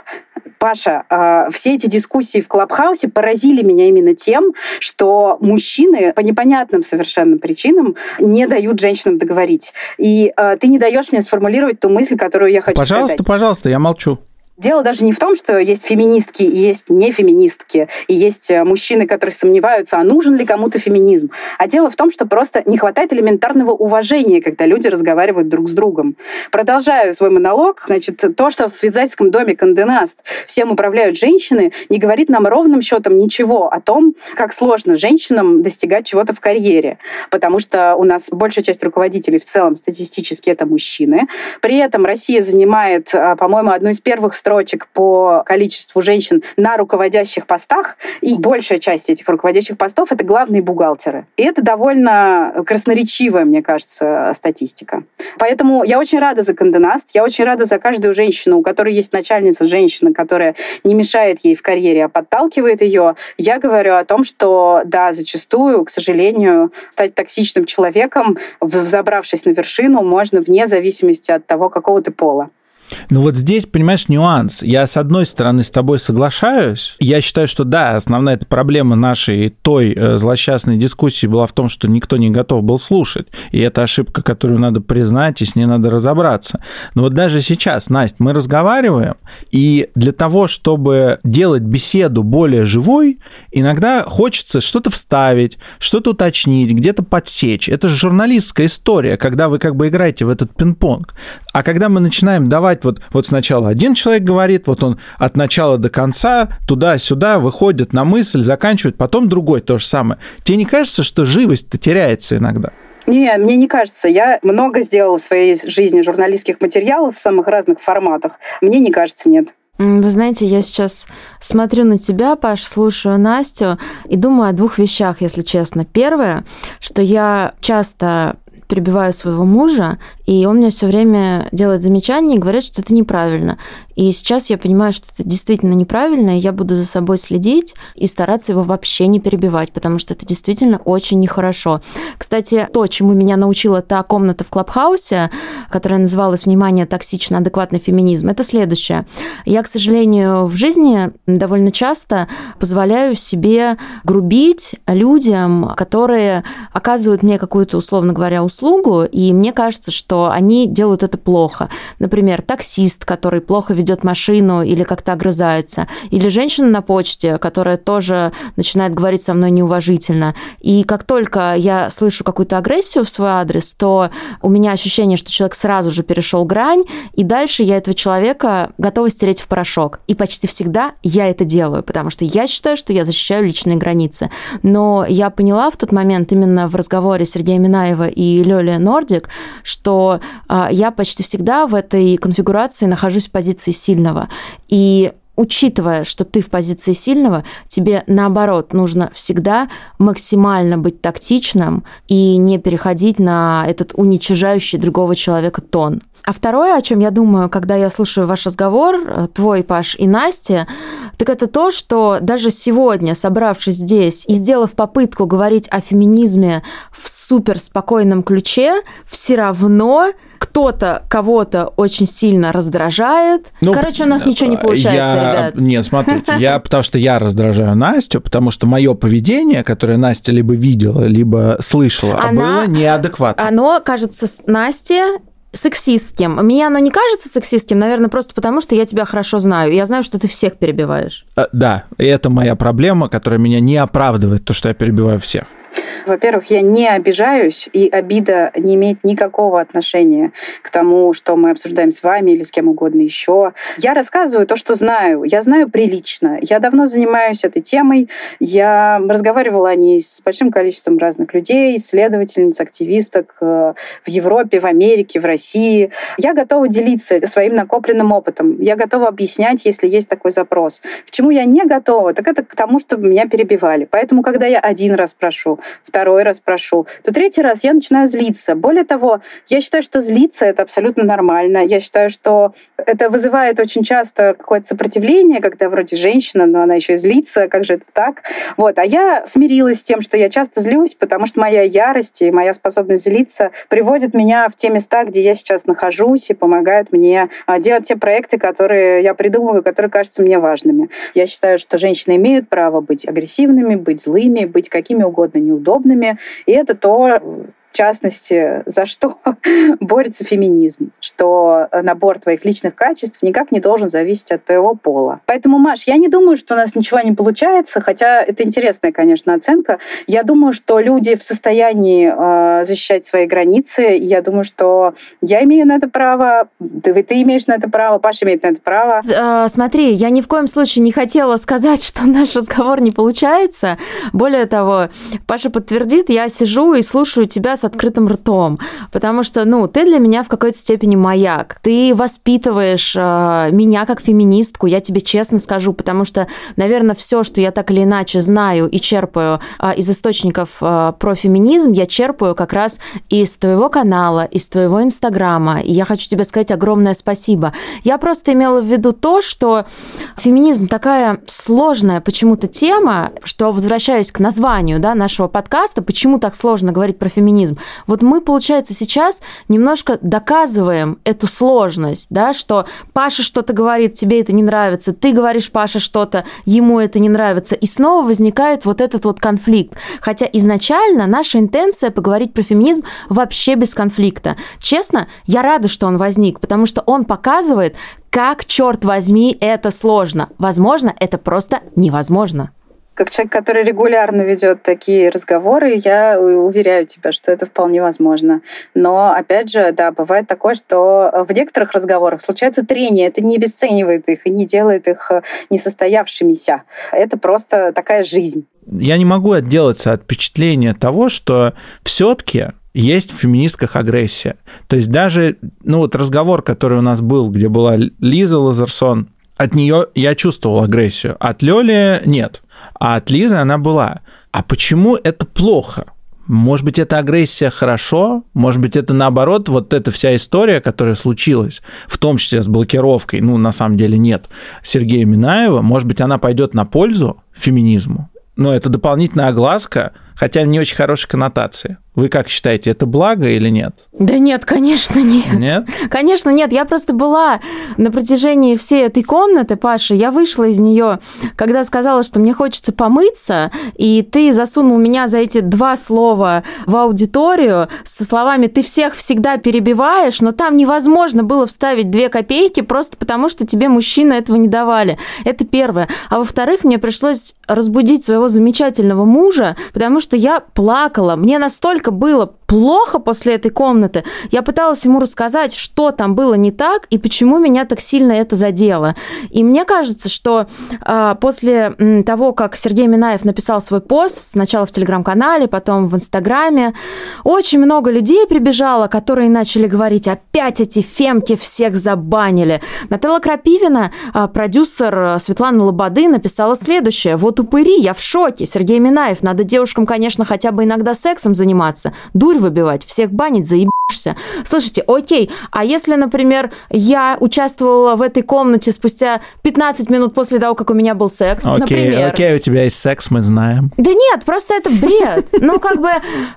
Speaker 2: Паша, а, все эти дискуссии в Клабхаусе поразили меня именно тем, что мужчины по непонятным совершенно причинам не дают женщинам договорить. И э, ты не даешь мне сформулировать ту мысль, которую я хочу
Speaker 1: пожалуйста,
Speaker 2: сказать.
Speaker 1: Пожалуйста, пожалуйста, я молчу.
Speaker 2: Дело даже не в том, что есть феминистки и есть не феминистки, и есть э, мужчины, которые сомневаются, а нужен ли кому-то феминизм. А дело в том, что просто не хватает элементарного уважения, когда люди разговаривают друг с другом. Продолжаю свой монолог. Значит, то, что в издательском доме Канденаст всем управляют женщины, не говорит нам ровным счетом ничего о том, как сложно женщинам достигать чего-то в карьере. Потому что у нас большая часть руководителей в целом статистически это мужчины. При этом Россия занимает, а, по-моему, одну из первых строчек по количеству женщин на руководящих постах, и большая часть этих руководящих постов — это главные бухгалтеры. И это довольно красноречивая, мне кажется, статистика. Поэтому я очень рада за Канденаст, я очень рада за каждую женщину, у которой есть начальница женщина, которая не мешает ей в карьере, а подталкивает ее. Я говорю о том, что, да, зачастую, к сожалению, стать токсичным человеком, взобравшись на вершину, можно вне зависимости от того, какого ты пола.
Speaker 1: Ну вот здесь, понимаешь, нюанс. Я, с одной стороны, с тобой соглашаюсь. Я считаю, что да, основная эта проблема нашей той э, злосчастной дискуссии была в том, что никто не готов был слушать. И это ошибка, которую надо признать, и с ней надо разобраться. Но вот даже сейчас, Настя, мы разговариваем, и для того, чтобы делать беседу более живой, иногда хочется что-то вставить, что-то уточнить, где-то подсечь. Это же журналистская история, когда вы как бы играете в этот пинг-понг. А когда мы начинаем давать вот, вот сначала один человек говорит, вот он от начала до конца туда-сюда выходит на мысль, заканчивает, потом другой то же самое. Тебе не кажется, что живость-то теряется иногда?
Speaker 2: Не, мне не кажется. Я много сделала в своей жизни журналистских материалов в самых разных форматах. Мне не кажется, нет.
Speaker 3: Вы знаете, я сейчас смотрю на тебя, Паш, слушаю Настю и думаю о двух вещах, если честно. Первое, что я часто перебиваю своего мужа, и он мне все время делает замечания и говорит, что это неправильно. И сейчас я понимаю, что это действительно неправильно, и я буду за собой следить и стараться его вообще не перебивать, потому что это действительно очень нехорошо. Кстати, то, чему меня научила та комната в Клабхаусе, которая называлась «Внимание, токсично, адекватный феминизм», это следующее. Я, к сожалению, в жизни довольно часто позволяю себе грубить людям, которые оказывают мне какую-то, условно говоря, услугу, и мне кажется, что они делают это плохо. Например, таксист, который плохо ведет машину или как-то огрызается. Или женщина на почте, которая тоже начинает говорить со мной неуважительно. И как только я слышу какую-то агрессию в свой адрес, то у меня ощущение, что человек сразу же перешел грань, и дальше я этого человека готова стереть в порошок. И почти всегда я это делаю, потому что я считаю, что я защищаю личные границы. Но я поняла в тот момент именно в разговоре Сергея Минаева и Лёли Нордик, что а, я почти всегда в этой конфигурации нахожусь в позиции сильного. И учитывая, что ты в позиции сильного, тебе наоборот нужно всегда максимально быть тактичным и не переходить на этот уничижающий другого человека тон. А второе, о чем я думаю, когда я слушаю ваш разговор, э, твой, Паш, и Насти, так это то, что даже сегодня, собравшись здесь и сделав попытку говорить о феминизме в супер спокойном ключе, все равно кто-то кого-то очень сильно раздражает. Ну, Короче, у нас ничего не получается,
Speaker 1: я...
Speaker 3: ребят.
Speaker 1: Нет, смотрите, я потому что я раздражаю Настю, потому что мое поведение, которое Настя либо видела, либо слышала, Она... было неадекватно.
Speaker 3: Оно кажется Насте сексистским. Мне оно не кажется сексистским, наверное, просто потому, что я тебя хорошо знаю. Я знаю, что ты всех перебиваешь.
Speaker 1: А, да, и это моя проблема, которая меня не оправдывает, то, что я перебиваю всех.
Speaker 2: Во-первых, я не обижаюсь, и обида не имеет никакого отношения к тому, что мы обсуждаем с вами или с кем угодно еще. Я рассказываю то, что знаю. Я знаю прилично. Я давно занимаюсь этой темой. Я разговаривала о ней с большим количеством разных людей, исследовательниц, активисток э, в Европе, в Америке, в России. Я готова делиться своим накопленным опытом. Я готова объяснять, если есть такой запрос. К чему я не готова, так это к тому, чтобы меня перебивали. Поэтому, когда я один раз прошу, второй раз прошу, то третий раз я начинаю злиться. Более того, я считаю, что злиться — это абсолютно нормально. Я считаю, что это вызывает очень часто какое-то сопротивление, когда вроде женщина, но она еще и злится, как же это так? Вот. А я смирилась с тем, что я часто злюсь, потому что моя ярость и моя способность злиться приводит меня в те места, где я сейчас нахожусь, и помогают мне а, делать те проекты, которые я придумываю, которые кажутся мне важными. Я считаю, что женщины имеют право быть агрессивными, быть злыми, быть какими угодно неудобными, удобными. И это то, в частности, за что борется феминизм, что набор твоих личных качеств никак не должен зависеть от твоего пола. Поэтому, Маш, я не думаю, что у нас ничего не получается, хотя это интересная, конечно, оценка. Я думаю, что люди в состоянии э, защищать свои границы. Я думаю, что я имею на это право, ты, ты имеешь на это право, Паша имеет на это право.
Speaker 3: Э, смотри, я ни в коем случае не хотела сказать, что наш разговор не получается. Более того, Паша подтвердит, я сижу и слушаю тебя с открытым ртом, потому что, ну, ты для меня в какой-то степени маяк. Ты воспитываешь э, меня как феминистку, я тебе честно скажу, потому что, наверное, все, что я так или иначе знаю и черпаю э, из источников э, про феминизм, я черпаю как раз из твоего канала, из твоего инстаграма. И я хочу тебе сказать огромное спасибо. Я просто имела в виду то, что феминизм такая сложная почему-то тема, что, возвращаясь к названию да, нашего подкаста, почему так сложно говорить про феминизм. Вот мы, получается, сейчас немножко доказываем эту сложность, да, что Паша что-то говорит, тебе это не нравится, ты говоришь Паша что-то, ему это не нравится, и снова возникает вот этот вот конфликт. Хотя изначально наша интенция поговорить про феминизм вообще без конфликта. Честно, я рада, что он возник, потому что он показывает, как, черт возьми, это сложно. Возможно, это просто невозможно
Speaker 2: как человек, который регулярно ведет такие разговоры, я уверяю тебя, что это вполне возможно. Но, опять же, да, бывает такое, что в некоторых разговорах случается трение. Это не обесценивает их и не делает их э, несостоявшимися. Это просто такая жизнь.
Speaker 1: Я не могу отделаться от впечатления того, что все-таки есть в феминистках агрессия. То есть даже, ну вот разговор, который у нас был, где была Лиза Лазерсон, от нее я чувствовал агрессию. От Лёли нет. А от Лизы она была. А почему это плохо? Может быть, это агрессия хорошо, может быть, это наоборот, вот эта вся история, которая случилась, в том числе с блокировкой, ну, на самом деле нет, Сергея Минаева, может быть, она пойдет на пользу феминизму, но это дополнительная огласка, хотя не очень хорошей коннотации. Вы как считаете, это благо или нет?
Speaker 3: Да нет, конечно, нет.
Speaker 1: Нет?
Speaker 3: Конечно, нет. Я просто была на протяжении всей этой комнаты, Паша, я вышла из нее, когда сказала, что мне хочется помыться, и ты засунул меня за эти два слова в аудиторию со словами «ты всех всегда перебиваешь», но там невозможно было вставить две копейки просто потому, что тебе мужчины этого не давали. Это первое. А во-вторых, мне пришлось разбудить своего замечательного мужа, потому что я плакала. Мне настолько настолько было плохо после этой комнаты. Я пыталась ему рассказать, что там было не так и почему меня так сильно это задело. И мне кажется, что э, после того, как Сергей Минаев написал свой пост, сначала в телеграм-канале, потом в инстаграме, очень много людей прибежало, которые начали говорить, опять эти фемки всех забанили. Нателла Крапивина, э, продюсер Светланы Лободы, написала следующее. Вот упыри, я в шоке. Сергей Минаев, надо девушкам, конечно, хотя бы иногда сексом заниматься. Дурь выбивать, всех банить, заебешься. Слушайте, окей, а если, например, я участвовала в этой комнате спустя 15 минут после того, как у меня был секс,
Speaker 1: окей,
Speaker 3: например.
Speaker 1: Окей, у тебя есть секс, мы знаем.
Speaker 3: Да нет, просто это бред. Ну, как бы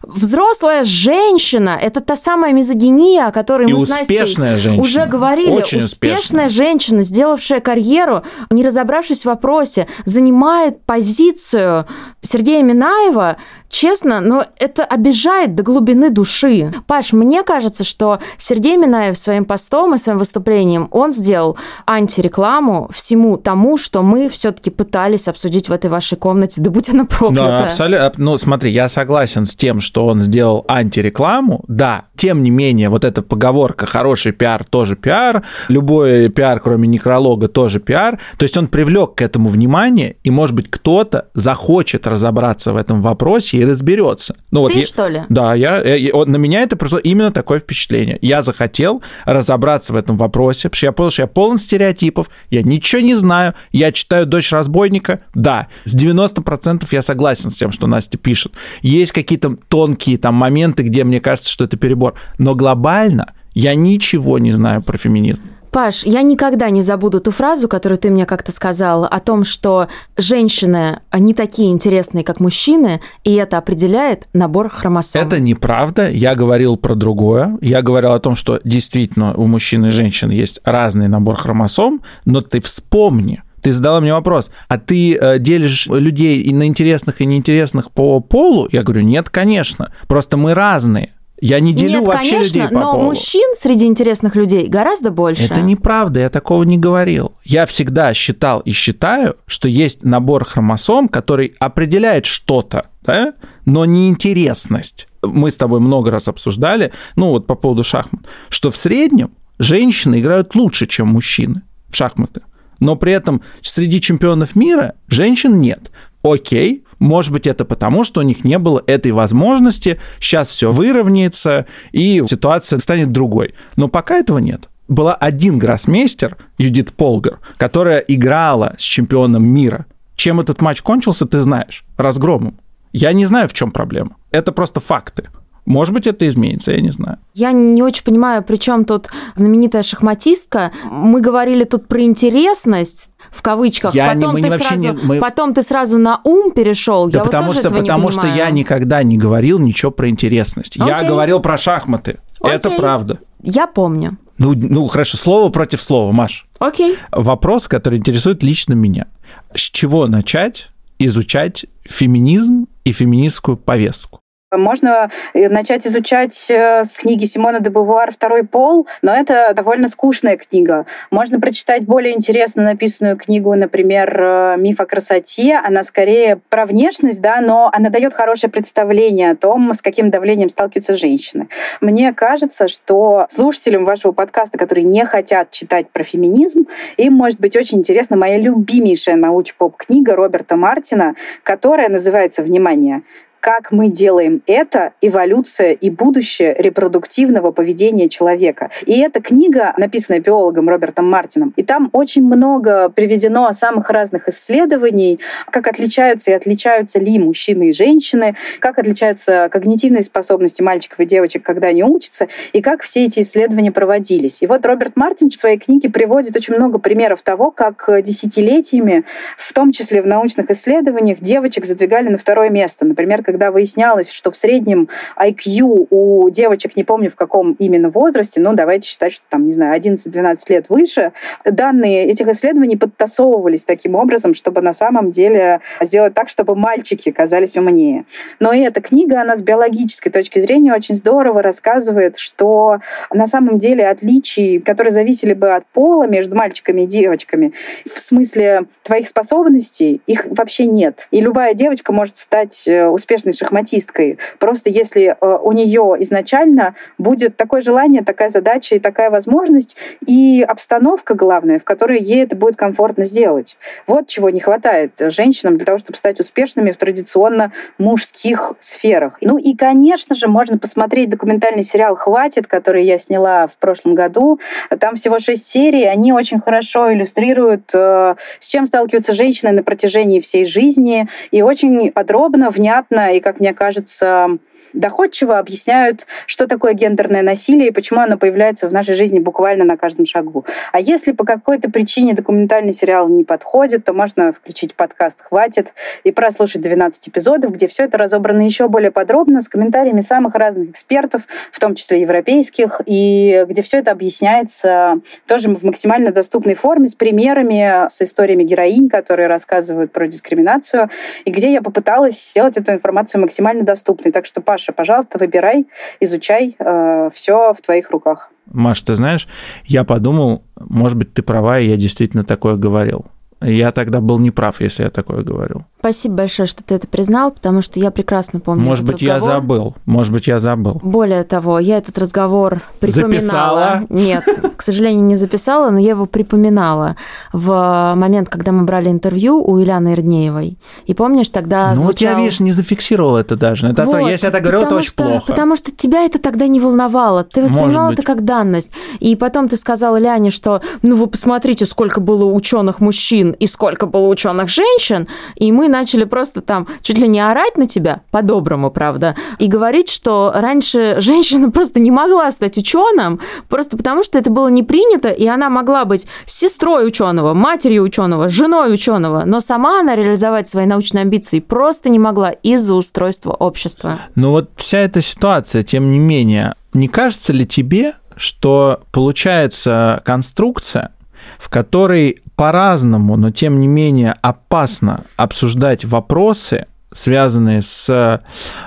Speaker 3: взрослая женщина, это та самая мизогиния, о которой
Speaker 1: И
Speaker 3: мы с
Speaker 1: женщина.
Speaker 3: уже говорили.
Speaker 1: Очень
Speaker 3: успешная
Speaker 1: успешная.
Speaker 3: женщина, сделавшая карьеру, не разобравшись в вопросе, занимает позицию Сергея Минаева, честно, но это обижает до глубины души. Паш, мне кажется, что Сергей Минаев своим постом и своим выступлением, он сделал антирекламу всему тому, что мы все-таки пытались обсудить в этой вашей комнате, да будь она проклята.
Speaker 1: Да, абсолютно. Ну, смотри, я согласен с тем, что он сделал антирекламу. Да, тем не менее, вот эта поговорка «хороший пиар тоже пиар», любой пиар, кроме некролога, тоже пиар. То есть он привлек к этому внимание, и, может быть, кто-то захочет разобраться в этом вопросе и разберется. Ну, вот
Speaker 3: Ты,
Speaker 1: я-
Speaker 3: что ли?
Speaker 1: Да, я, я- вот на меня это просто именно такое впечатление. Я захотел разобраться в этом вопросе, потому что я понял, что я полон стереотипов, я ничего не знаю, я читаю «Дочь разбойника». Да, с 90% я согласен с тем, что Настя пишет. Есть какие-то тонкие там моменты, где мне кажется, что это перебор. Но глобально я ничего не знаю про феминизм.
Speaker 3: Паш, я никогда не забуду ту фразу, которую ты мне как-то сказал, о том, что женщины не такие интересные, как мужчины, и это определяет набор хромосом.
Speaker 1: Это неправда. Я говорил про другое. Я говорил о том, что действительно у мужчин и женщин есть разный набор хромосом, но ты вспомни, ты задала мне вопрос, а ты э, делишь людей и на интересных и неинтересных по полу? Я говорю, нет, конечно. Просто мы разные. Я не делю
Speaker 3: Нет,
Speaker 1: вообще
Speaker 3: конечно,
Speaker 1: людей по
Speaker 3: но
Speaker 1: полу.
Speaker 3: мужчин среди интересных людей гораздо больше.
Speaker 1: Это неправда, я такого не говорил. Я всегда считал и считаю, что есть набор хромосом, который определяет что-то, да, но не интересность. Мы с тобой много раз обсуждали, ну вот по поводу шахмат, что в среднем женщины играют лучше, чем мужчины в шахматы. Но при этом среди чемпионов мира женщин нет. Окей, может быть, это потому, что у них не было этой возможности, сейчас все выровняется, и ситуация станет другой. Но пока этого нет. Была один гроссмейстер, Юдит Полгар, которая играла с чемпионом мира. Чем этот матч кончился, ты знаешь. Разгромом. Я не знаю, в чем проблема. Это просто факты. Может быть, это изменится, я не знаю.
Speaker 3: Я не очень понимаю, при чем тут знаменитая шахматистка. Мы говорили тут про интересность, в кавычках.
Speaker 1: Я
Speaker 3: потом,
Speaker 1: не, мы
Speaker 3: ты
Speaker 1: вообще
Speaker 3: сразу,
Speaker 1: не, мы...
Speaker 3: потом ты сразу на ум перешел.
Speaker 1: Да
Speaker 3: я
Speaker 1: потому
Speaker 3: вот
Speaker 1: что, потому что я никогда не говорил ничего про интересность. Я
Speaker 3: Окей.
Speaker 1: говорил про шахматы. Это
Speaker 3: Окей.
Speaker 1: правда.
Speaker 3: Я помню.
Speaker 1: Ну, ну, хорошо, слово против слова, Маш.
Speaker 3: Окей.
Speaker 1: Вопрос, который интересует лично меня. С чего начать изучать феминизм и феминистскую повестку?
Speaker 2: Можно э, начать изучать э, с книги Симона де Бувуар «Второй пол», но это довольно скучная книга. Можно прочитать более интересно написанную книгу, например, э, «Миф о красоте». Она скорее про внешность, да, но она дает хорошее представление о том, с каким давлением сталкиваются женщины. Мне кажется, что слушателям вашего подкаста, которые не хотят читать про феминизм, им может быть очень интересна моя любимейшая науч-поп-книга Роберта Мартина, которая называется, внимание, как мы делаем это, эволюция и будущее репродуктивного поведения человека. И эта книга, написанная биологом Робертом Мартином, и там очень много приведено самых разных исследований, как отличаются и отличаются ли мужчины и женщины, как отличаются когнитивные способности мальчиков и девочек, когда они учатся, и как все эти исследования проводились. И вот Роберт Мартин в своей книге приводит очень много примеров того, как десятилетиями, в том числе в научных исследованиях, девочек задвигали на второе место. Например, когда выяснялось, что в среднем IQ у девочек, не помню в каком именно возрасте, но давайте считать, что там, не знаю, 11-12 лет выше, данные этих исследований подтасовывались таким образом, чтобы на самом деле сделать так, чтобы мальчики казались умнее. Но и эта книга, она с биологической точки зрения очень здорово рассказывает, что на самом деле отличий, которые зависели бы от пола между мальчиками и девочками, в смысле твоих способностей, их вообще нет. И любая девочка может стать э, успешной шахматисткой. Просто если э, у нее изначально будет такое желание, такая задача и такая возможность, и обстановка главная, в которой ей это будет комфортно сделать. Вот чего не хватает женщинам для того, чтобы стать успешными в традиционно мужских сферах. Ну и, конечно же, можно посмотреть документальный сериал «Хватит», который я сняла в прошлом году. Там всего шесть серий, они очень хорошо иллюстрируют, э, с чем сталкиваются женщины на протяжении всей жизни, и очень подробно, внятно и, как мне кажется, доходчиво объясняют, что такое гендерное насилие и почему оно появляется в нашей жизни буквально на каждом шагу. А если по какой-то причине документальный сериал не подходит, то можно включить подкаст «Хватит» и прослушать 12 эпизодов, где все это разобрано еще более подробно, с комментариями самых разных экспертов, в том числе европейских, и где все это объясняется тоже в максимально доступной форме, с примерами, с историями героинь, которые рассказывают про дискриминацию, и где я попыталась сделать эту информацию максимально доступной. Так что, Паша, пожалуйста, выбирай, изучай, э, все в твоих руках.
Speaker 1: Маш, ты знаешь, я подумал, может быть, ты права, и я действительно такое говорил. Я тогда был неправ, если я такое говорил.
Speaker 3: Спасибо большое, что ты это признал, потому что я прекрасно помню
Speaker 1: Может быть, я
Speaker 3: разговор.
Speaker 1: забыл. Может быть, я забыл.
Speaker 3: Более того, я этот разговор припоминала.
Speaker 1: Записала?
Speaker 3: Нет, к сожалению, не записала, но я его припоминала в момент, когда мы брали интервью у Ильяны Ирднеевой. И помнишь, тогда
Speaker 1: ну вот я,
Speaker 3: звучал-
Speaker 1: видишь, не зафиксировал это даже. Это,
Speaker 3: Вот,
Speaker 1: если я так говорю, это очень
Speaker 3: что-
Speaker 1: плохо.
Speaker 3: Потому что тебя это тогда не волновало. Ты воспринимал
Speaker 1: Может
Speaker 3: это как данность. И потом ты сказала Ляне, что ну вы посмотрите, сколько было ученых мужчин и сколько было ученых женщин. И мы начали просто там чуть ли не орать на тебя, по-доброму, правда, и говорить, что раньше женщина просто не могла стать ученым, просто потому что это было не принято, и она могла быть сестрой ученого, матерью ученого, женой ученого, но сама она реализовать свои научные амбиции просто не могла из-за устройства общества.
Speaker 1: Ну вот вся эта ситуация, тем не менее, не кажется ли тебе, что получается конструкция, в которой по-разному, но тем не менее опасно обсуждать вопросы, связанные с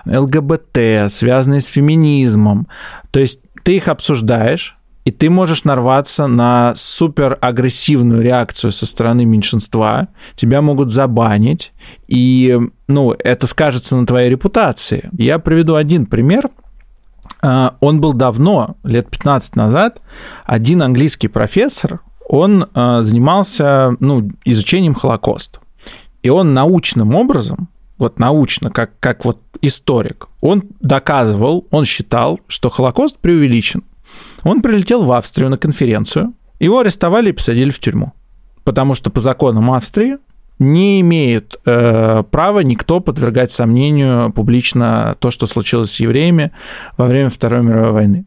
Speaker 1: ЛГБТ, связанные с феминизмом. То есть ты их обсуждаешь, и ты можешь нарваться на супер агрессивную реакцию со стороны меньшинства, тебя могут забанить, и ну, это скажется на твоей репутации. Я приведу один пример. А, Он был давно, лет 15 назад, один английский профессор, он э, занимался ну, изучением Холокоста. И он научным образом, вот научно, как, как вот историк, он доказывал, он считал, что Холокост преувеличен. Он прилетел в Австрию на конференцию, его арестовали и посадили в тюрьму. Потому что по законам Австрии не имеет э, права никто подвергать сомнению публично то, что случилось с евреями во время Второй мировой войны.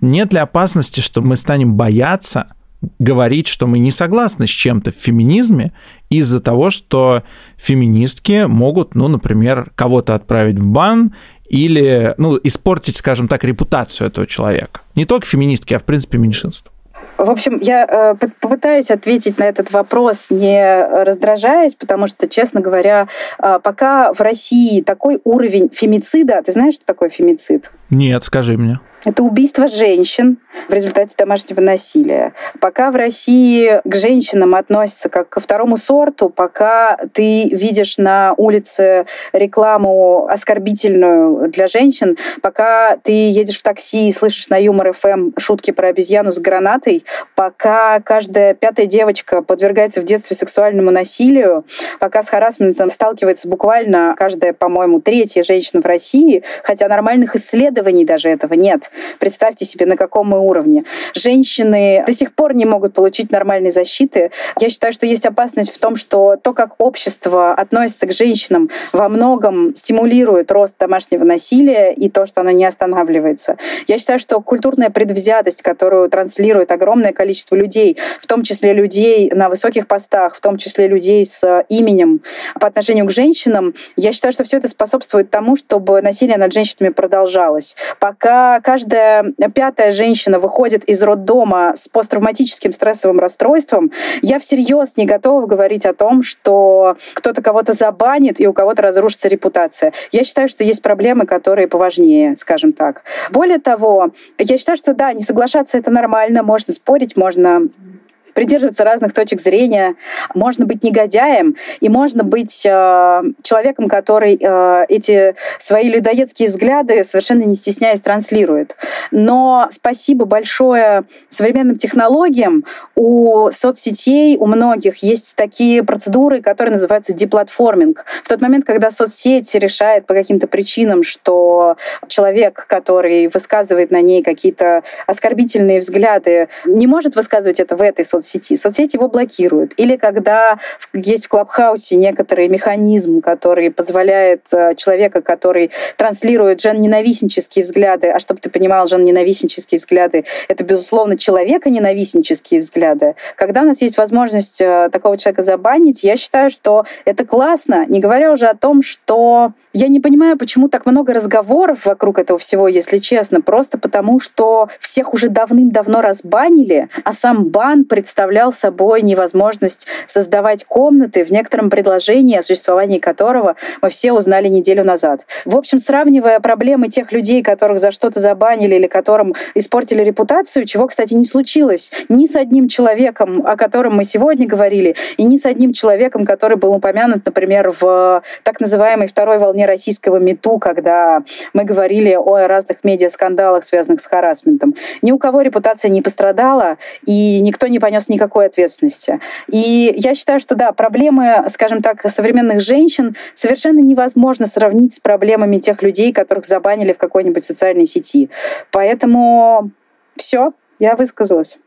Speaker 1: Нет ли опасности, что мы станем бояться говорить, что мы не согласны с чем-то в феминизме из-за того, что феминистки могут, ну, например, кого-то отправить в бан или, ну, испортить, скажем так, репутацию этого человека. Не только феминистки, а, в принципе, меньшинство.
Speaker 2: В общем, я э, попытаюсь ответить на этот вопрос, не раздражаясь, потому что, честно говоря, э, пока в России такой уровень фемицида, ты знаешь, что такое фемицид?
Speaker 1: Нет, скажи мне.
Speaker 2: Это убийство женщин в результате домашнего насилия. Пока в России к женщинам относятся как ко второму сорту, пока ты видишь на улице рекламу оскорбительную для женщин, пока ты едешь в такси и слышишь на Юмор ФМ шутки про обезьяну с гранатой, пока каждая пятая девочка подвергается в детстве сексуальному насилию, пока с харасментом сталкивается буквально каждая, по-моему, третья женщина в России, хотя нормальных исследований даже этого нет. Представьте себе, на каком мы уровне. Женщины до сих пор не могут получить нормальной защиты. Я считаю, что есть опасность в том, что то, как общество относится к женщинам, во многом стимулирует рост домашнего насилия и то, что оно не останавливается. Я считаю, что культурная предвзятость, которую транслирует огромное количество людей, в том числе людей на высоких постах, в том числе людей с именем по отношению к женщинам, я считаю, что все это способствует тому, чтобы насилие над женщинами продолжалось. Пока каждая пятая женщина выходит из роддома с посттравматическим стрессовым расстройством, я всерьез не готова говорить о том, что кто-то кого-то забанит и у кого-то разрушится репутация. Я считаю, что есть проблемы, которые поважнее, скажем так. Более того, я считаю, что да, не соглашаться это нормально, можно спорить, можно придерживаться разных точек зрения, можно быть негодяем, и можно быть э, человеком, который э, эти свои людоедские взгляды совершенно не стесняясь транслирует. Но спасибо большое современным технологиям у соцсетей, у многих есть такие процедуры, которые называются деплатформинг. В тот момент, когда соцсеть решает по каким-то причинам, что человек, который высказывает на ней какие-то оскорбительные взгляды, не может высказывать это в этой соцсети, соцсети. Соцсети его блокируют. Или когда есть в Клабхаусе некоторый механизм, который позволяет э, человека, который транслирует жен-ненавистнические взгляды, а чтобы ты понимал, жен-ненавистнические взгляды, это, безусловно, человека-ненавистнические взгляды. Когда у нас есть возможность э, такого человека забанить, я считаю, что это классно, не говоря уже о том, что я не понимаю, почему так много разговоров вокруг этого всего, если честно, просто потому, что всех уже давным-давно разбанили, а сам бан представлял собой невозможность создавать комнаты в некотором предложении, о существовании которого мы все узнали неделю назад. В общем, сравнивая проблемы тех людей, которых за что-то забанили или которым испортили репутацию, чего, кстати, не случилось ни с одним человеком, о котором мы сегодня говорили, и ни с одним человеком, который был упомянут, например, в так называемой второй волне российского МИТУ, когда мы говорили о разных медиаскандалах, связанных с харасментом. Ни у кого репутация не пострадала, и никто не понес никакой ответственности. И я считаю, что да, проблемы, скажем так, современных женщин совершенно невозможно сравнить с проблемами тех людей, которых забанили в какой-нибудь социальной сети. Поэтому все, я высказалась.